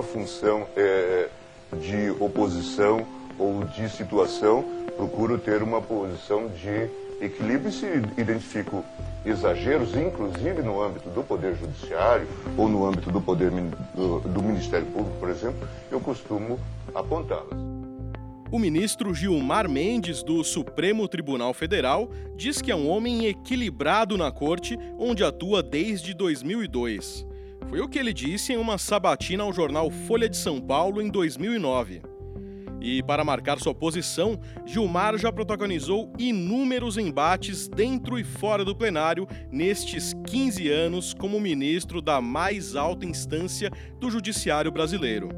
nenhuma função é, de oposição ou de situação, procuro ter uma posição de equilíbrio e se identifico exageros, inclusive no âmbito do Poder Judiciário ou no âmbito do Poder do, do Ministério Público, por exemplo, eu costumo apontá-las. O ministro Gilmar Mendes, do Supremo Tribunal Federal, diz que é um homem equilibrado na corte, onde atua desde 2002. Foi o que ele disse em uma sabatina ao jornal Folha de São Paulo em 2009. E para marcar sua posição, Gilmar já protagonizou inúmeros embates dentro e fora do plenário nestes 15 anos como ministro da mais alta instância do judiciário brasileiro.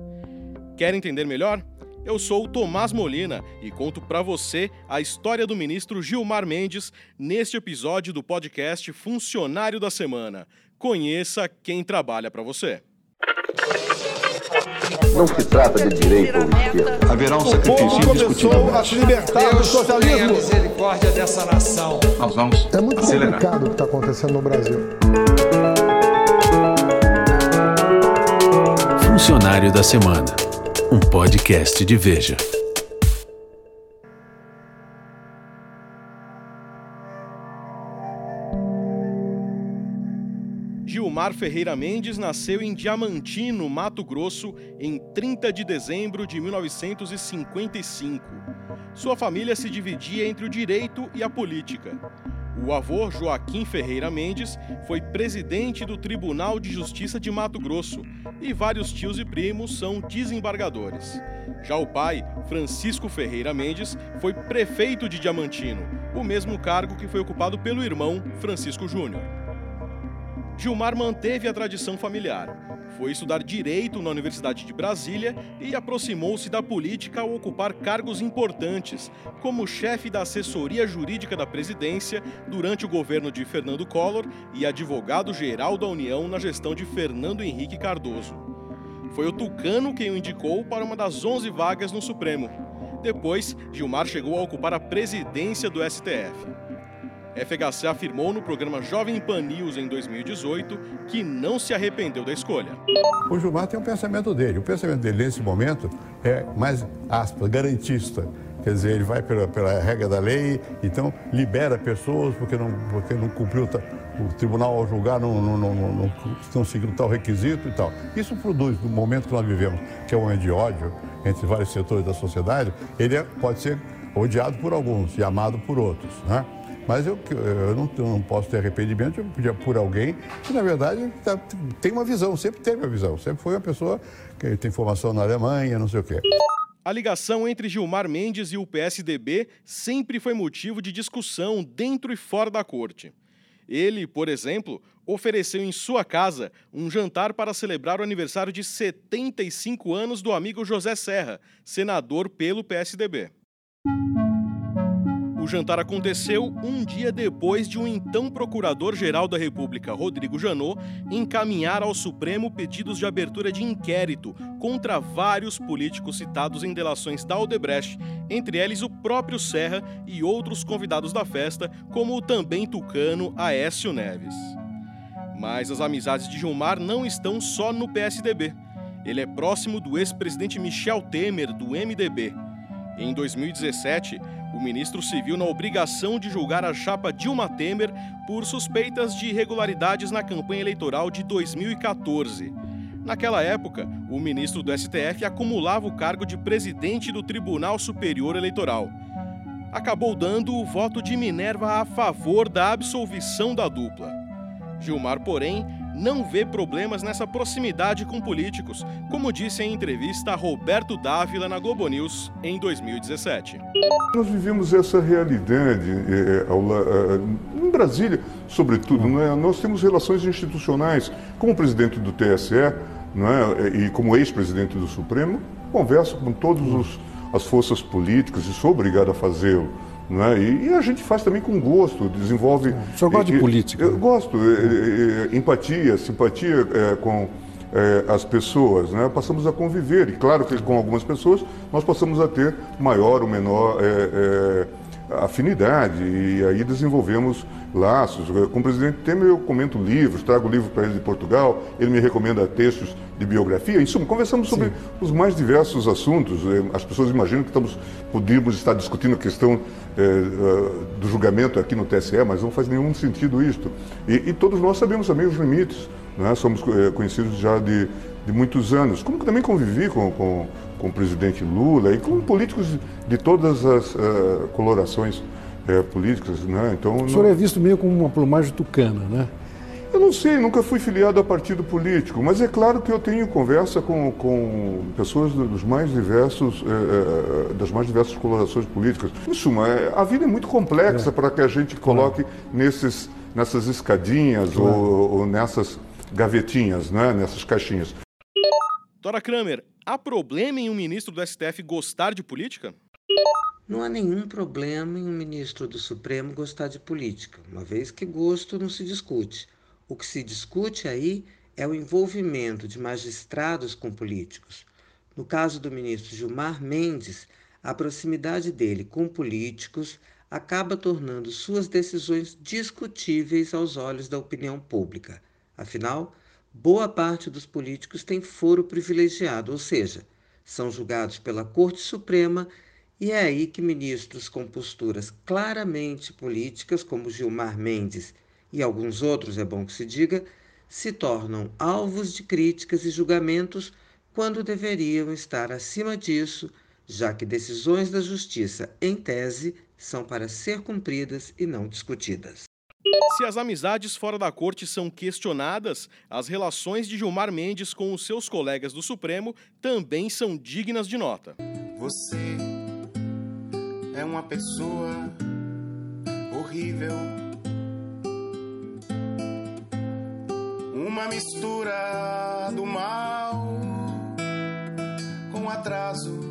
Quer entender melhor? Eu sou o Tomás Molina e conto para você a história do ministro Gilmar Mendes neste episódio do podcast Funcionário da Semana. Conheça quem trabalha para você. Não se trata de direito ou esquerda. Haverá um sacrifício indiscutível. a se libertar do socialismo. Misericórdia dessa nação. Nós vamos É muito acelerar. complicado o que está acontecendo no Brasil. Funcionário da Semana, um podcast de Veja. Gilmar Ferreira Mendes nasceu em Diamantino, Mato Grosso, em 30 de dezembro de 1955. Sua família se dividia entre o direito e a política. O avô, Joaquim Ferreira Mendes, foi presidente do Tribunal de Justiça de Mato Grosso e vários tios e primos são desembargadores. Já o pai, Francisco Ferreira Mendes, foi prefeito de Diamantino, o mesmo cargo que foi ocupado pelo irmão, Francisco Júnior. Gilmar manteve a tradição familiar. Foi estudar direito na Universidade de Brasília e aproximou-se da política ao ocupar cargos importantes, como chefe da assessoria jurídica da presidência durante o governo de Fernando Collor e advogado-geral da União na gestão de Fernando Henrique Cardoso. Foi o Tucano quem o indicou para uma das 11 vagas no Supremo. Depois, Gilmar chegou a ocupar a presidência do STF. FHC afirmou no programa Jovem Pan News em 2018 que não se arrependeu da escolha. O Gilmar tem um pensamento dele. O pensamento dele nesse momento é mais, aspas, garantista. Quer dizer, ele vai pela, pela regra da lei, então libera pessoas porque não, porque não cumpriu, o tribunal ao julgar não, não, não, não, não tal requisito e tal. Isso produz, no momento que nós vivemos, que é um de ódio entre vários setores da sociedade, ele é- pode ser odiado por alguns e amado por outros, né? Mas eu, eu, não, eu não posso ter arrependimento por alguém que, na verdade, tá- tem uma visão, sempre teve uma visão. Sempre foi uma pessoa que tem formação na Alemanha, não sei o quê. A ligação entre Gilmar Mendes e o PSDB sempre foi motivo de discussão dentro e fora da corte. Ele, por exemplo, ofereceu em sua casa um jantar para celebrar o aniversário de 75 anos do amigo José Serra, senador pelo PSDB. O jantar aconteceu um dia depois de um então Procurador-Geral da República, Rodrigo Janot, encaminhar ao Supremo pedidos de abertura de inquérito contra vários políticos citados em delações da Odebrecht, entre eles o próprio Serra e outros convidados da festa, como o também tucano Aécio Neves. Mas as amizades de Gilmar não estão só no PSDB. Ele é próximo do ex-presidente Michel Temer, do MDB. Em 2017, o ministro se viu na obrigação de julgar a chapa Dilma Temer por suspeitas de irregularidades na campanha eleitoral de 2014. Naquela época, o ministro do STF acumulava o cargo de presidente do Tribunal Superior Eleitoral. Acabou dando o voto de Minerva a favor da absolvição da dupla. Gilmar, porém, não vê problemas nessa proximidade com políticos, como disse em entrevista a Roberto Dávila na Globo News em 2017. Nós vivemos essa realidade ao la- eh, em Brasília, sobretudo. Não é? Nós temos relações institucionais. Como presidente do TSE é? e como ex-presidente do Supremo, converso com todas as forças políticas e sou obrigado a fazê-lo. Não é? e, e a gente faz também com gosto, desenvolve. O senhor gosta de política? Eu gosto. eh, eh, empatia, simpatia com eh, as pessoas, né? passamos a conviver. E claro que com algumas pessoas nós passamos a ter maior ou menor eh, eh, afinidade e aí desenvolvemos laços. Com o presidente Temer eu comento livros, trago livro para ele de Portugal, ele me recomenda textos de biografia. Em suma, conversamos sobre Sim. os mais diversos assuntos. Eh, as pessoas imaginam que estamos, podíamos estar discutindo a questão eh, do julgamento aqui no TSE, mas não faz nenhum sentido isto. E, e todos nós sabemos também os limites. Né? Somos eh, conhecidos já de, de muitos anos. Como que também convivi com, com, com o presidente Lula e com políticos de todas as uh, colorações uh, políticas. Né? Então, o senhor não... é visto meio como uma plumagem tucana, né? Eu não sei, nunca fui filiado a partido político, mas é claro que eu tenho conversa com, com pessoas dos mais diversos, eh, das mais diversas colorações políticas. Em suma, a vida é muito complexa é. para que a gente coloque nesses, nessas escadinhas ou, ou nessas gavetinhas, né? nessas caixinhas. Dora Kramer, há problema em um ministro do STF gostar de política? Não há nenhum problema em um ministro do Supremo gostar de política, uma vez que gosto não se discute. O que se discute aí é o envolvimento de magistrados com políticos. No caso do ministro Gilmar Mendes, a proximidade dele com políticos acaba tornando suas decisões discutíveis aos olhos da opinião pública. Afinal, boa parte dos políticos tem foro privilegiado, ou seja, são julgados pela Corte Suprema e é aí que ministros com posturas claramente políticas, como Gilmar Mendes e alguns outros, é bom que se diga, se tornam alvos de críticas e julgamentos quando deveriam estar acima disso, já que decisões da Justiça, em tese, são para ser cumpridas e não discutidas. Se as amizades fora da corte são questionadas, as relações de Gilmar Mendes com os seus colegas do Supremo também são dignas de nota. Você é uma pessoa horrível. Uma mistura do mal com atraso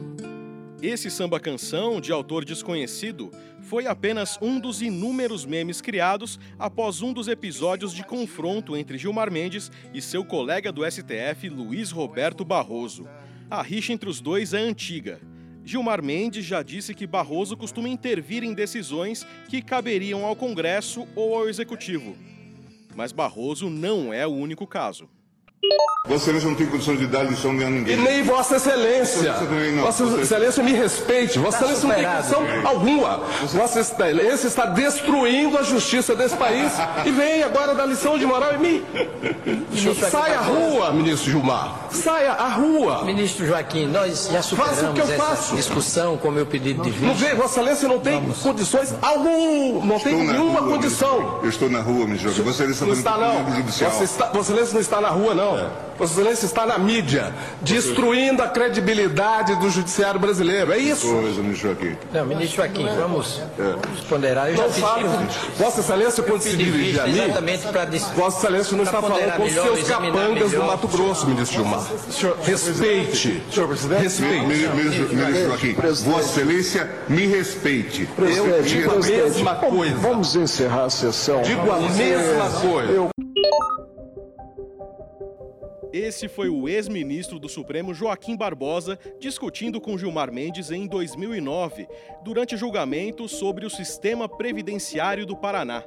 esse samba-canção, de autor desconhecido, foi apenas um dos inúmeros memes criados após um dos episódios de confronto entre Gilmar Mendes e seu colega do STF, Luiz Roberto Barroso. A rixa entre os dois é antiga. Gilmar Mendes já disse que Barroso costuma intervir em decisões que caberiam ao Congresso ou ao Executivo. Mas Barroso não é o único caso. Vossa Excelência não tem condições de dar lição a ninguém. E nem Vossa Excelência. Vossa Excelência me respeite. Vossa Excelência não tem condição alguma. Vossa Excelência está destruindo a justiça desse país e vem agora dar lição de moral em mim. Saia à rua, ministro Gilmar. Saia à rua. Ministro Joaquim, nós já superamos essa faço. discussão com o meu pedido de vista. Não vê, Vossa Excelência não tem Vamos. condições alguma. Não estou tem nenhuma rua, condição. Eu estou na rua, ministro Joaquim. Vossa Excelência não está, não. Vossa Excelência não está na rua, não. É. Vossa Excelência está na mídia, destruindo a credibilidade do judiciário brasileiro. É isso. Coisa, ministro Joaquim. Não, ministro Joaquim, vamos é. ponderar. Eu não já falo. Vossa Excelência, quando se dirige a mim, Vossa Excelência não está falando com os seus capangas do Mato Grosso, ministro Gilmar. Respeite. Senhor presidente. Respeite. Ministro Joaquim, Vossa Excelência, me respeite. Eu digo a mesma coisa. Vamos encerrar a sessão. Digo a mesma coisa. Esse foi o ex-ministro do Supremo Joaquim Barbosa discutindo com Gilmar Mendes em 2009, durante julgamento sobre o sistema previdenciário do Paraná.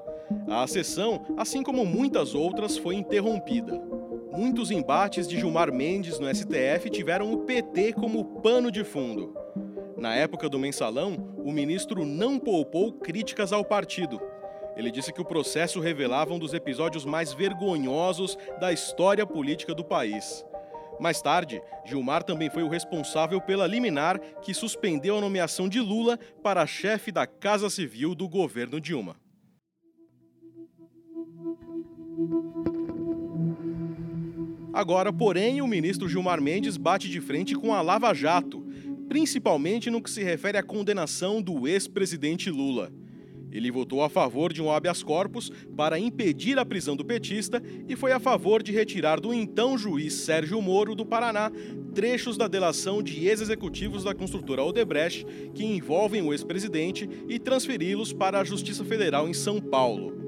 A sessão, assim como muitas outras, foi interrompida. Muitos embates de Gilmar Mendes no STF tiveram o PT como pano de fundo. Na época do mensalão, o ministro não poupou críticas ao partido ele disse que o processo revelava um dos episódios mais vergonhosos da história política do país. Mais tarde, Gilmar também foi o responsável pela liminar que suspendeu a nomeação de Lula para chefe da Casa Civil do governo Dilma. Agora, porém, o ministro Gilmar Mendes bate de frente com a Lava Jato, principalmente no que se refere à condenação do ex-presidente Lula. Ele votou a favor de um habeas corpus para impedir a prisão do petista e foi a favor de retirar do então juiz Sérgio Moro do Paraná trechos da delação de ex-executivos da construtora Odebrecht que envolvem o ex-presidente e transferi-los para a Justiça Federal em São Paulo.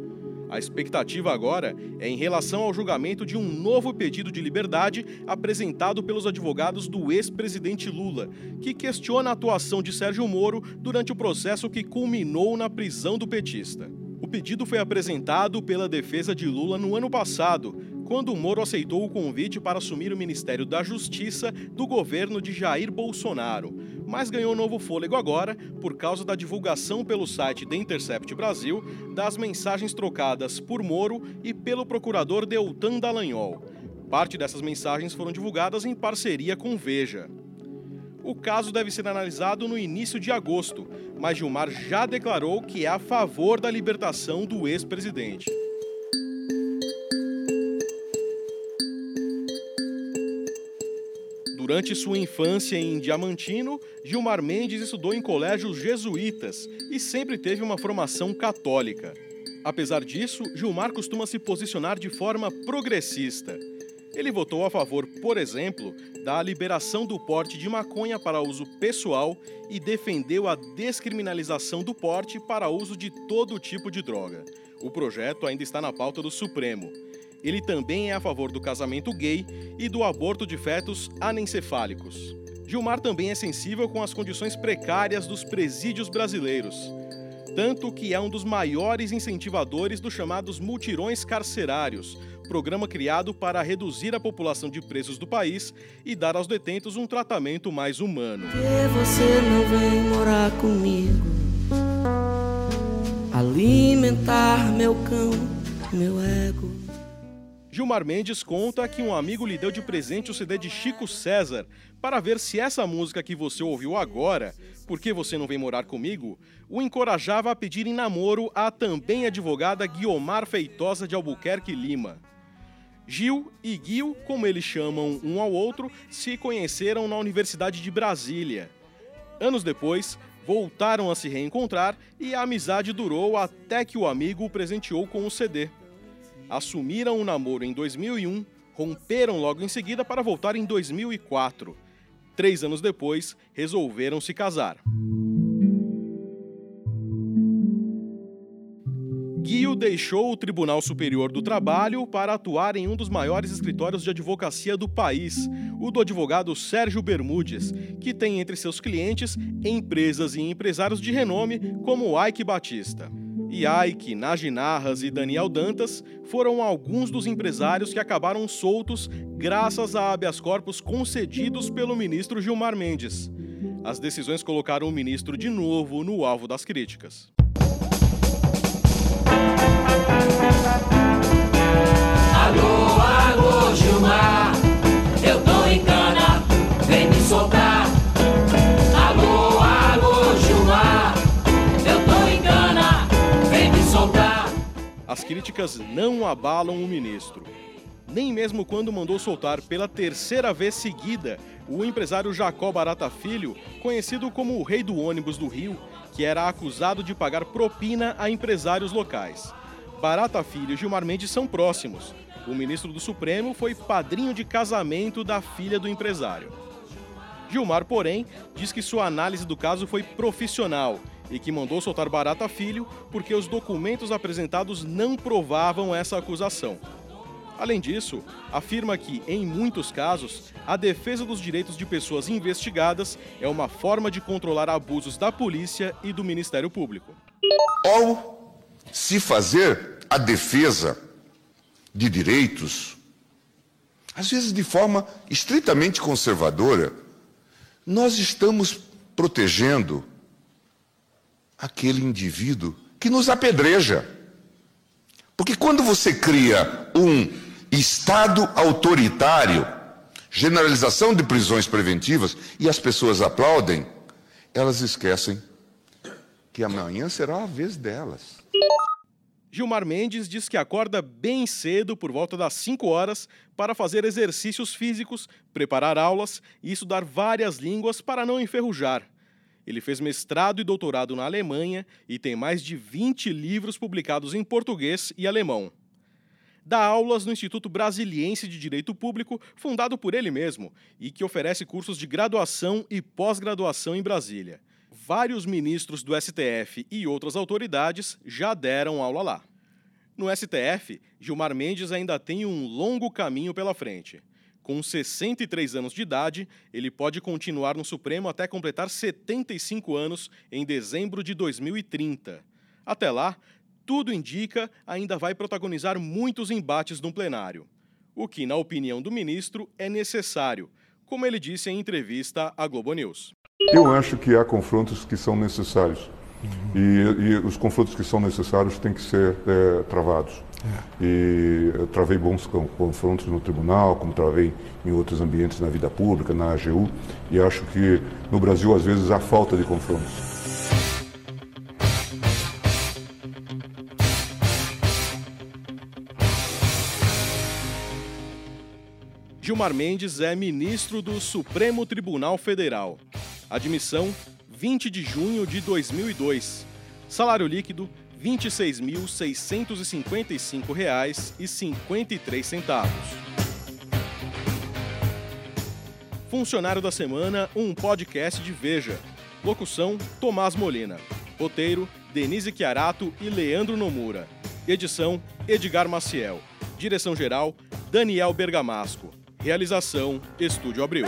A expectativa agora é em relação ao julgamento de um novo pedido de liberdade apresentado pelos advogados do ex-presidente Lula, que questiona a atuação de Sérgio Moro durante o processo que culminou na prisão do petista. O pedido foi apresentado pela defesa de Lula no ano passado, quando Moro aceitou o convite para assumir o Ministério da Justiça do governo de Jair Bolsonaro, mas ganhou novo fôlego agora por causa da divulgação pelo site The Intercept Brasil das mensagens trocadas por Moro e pelo procurador Deltan Dallagnol. Parte dessas mensagens foram divulgadas em parceria com Veja. O caso deve ser analisado no início de agosto, mas Gilmar já declarou que é a favor da libertação do ex-presidente. Durante sua infância em Diamantino, Gilmar Mendes estudou em colégios jesuítas e sempre teve uma formação católica. Apesar disso, Gilmar costuma se posicionar de forma progressista. Ele votou a favor, por exemplo, da liberação do porte de maconha para uso pessoal e defendeu a descriminalização do porte para uso de todo tipo de droga. O projeto ainda está na pauta do Supremo. Ele também é a favor do casamento gay e do aborto de fetos anencefálicos. Gilmar também é sensível com as condições precárias dos presídios brasileiros, tanto que é um dos maiores incentivadores dos chamados multirões carcerários, programa criado para reduzir a população de presos do país e dar aos detentos um tratamento mais humano. Que você não vem morar comigo, alimentar meu cão, meu ego. Gilmar Mendes conta que um amigo lhe deu de presente o CD de Chico César para ver se essa música que você ouviu agora, Por que você não vem morar comigo, o encorajava a pedir em namoro a também advogada Guiomar Feitosa de Albuquerque Lima. Gil e Guil, como eles chamam um ao outro, se conheceram na Universidade de Brasília. Anos depois, voltaram a se reencontrar e a amizade durou até que o amigo o presenteou com o CD assumiram o namoro em 2001, romperam logo em seguida para voltar em 2004. Três anos depois, resolveram se casar. Guio deixou o Tribunal Superior do Trabalho para atuar em um dos maiores escritórios de advocacia do país, o do advogado Sérgio Bermudes, que tem entre seus clientes empresas e empresários de renome como Ike Batista. Ike, Najinarras e Daniel Dantas foram alguns dos empresários que acabaram soltos graças a habeas corpus concedidos pelo ministro Gilmar Mendes. As decisões colocaram o ministro de novo no alvo das críticas. As críticas não abalam o ministro. Nem mesmo quando mandou soltar pela terceira vez seguida o empresário Jacó Barata Filho, conhecido como o rei do ônibus do Rio, que era acusado de pagar propina a empresários locais. Barata Filho e Gilmar Mendes são próximos. O ministro do Supremo foi padrinho de casamento da filha do empresário. Gilmar, porém, diz que sua análise do caso foi profissional e que mandou soltar Barata Filho porque os documentos apresentados não provavam essa acusação. Além disso, afirma que, em muitos casos, a defesa dos direitos de pessoas investigadas é uma forma de controlar abusos da polícia e do Ministério Público. Ao se fazer a defesa de direitos, às vezes de forma estritamente conservadora, nós estamos protegendo aquele indivíduo que nos apedreja. Porque quando você cria um Estado autoritário, generalização de prisões preventivas, e as pessoas aplaudem, elas esquecem que amanhã será a vez delas. Gilmar Mendes diz que acorda bem cedo, por volta das 5 horas, para fazer exercícios físicos, preparar aulas e estudar várias línguas para não enferrujar. Ele fez mestrado e doutorado na Alemanha e tem mais de 20 livros publicados em português e alemão. Dá aulas no Instituto Brasiliense de Direito Público, fundado por ele mesmo, e que oferece cursos de graduação e pós-graduação em Brasília. Vários ministros do STF e outras autoridades já deram aula lá. No STF, Gilmar Mendes ainda tem um longo caminho pela frente. Com 63 anos de idade, ele pode continuar no Supremo até completar 75 anos em dezembro de 2030. Até lá, tudo indica ainda vai protagonizar muitos embates no plenário. O que, na opinião do ministro, é necessário, como ele disse em entrevista à Globo News. Eu acho que há confrontos que são necessários. E, e, os confrontos que são necessários têm que ser é, travados. É. E eu travei bons confrontos no tribunal, como travei em outros ambientes na vida pública, na AGU, e acho que no Brasil às vezes há falta de confrontos. Gilmar Mendes é ministro do Supremo Tribunal Federal. Admissão 20 de junho de 2002. Salário líquido R$ 26.655,53. Funcionário da Semana, um podcast de Veja. Locução: Tomás Molina. Roteiro: Denise Chiarato e Leandro Nomura. Edição: Edgar Maciel. Direção-geral: Daniel Bergamasco. Realização: Estúdio Abril.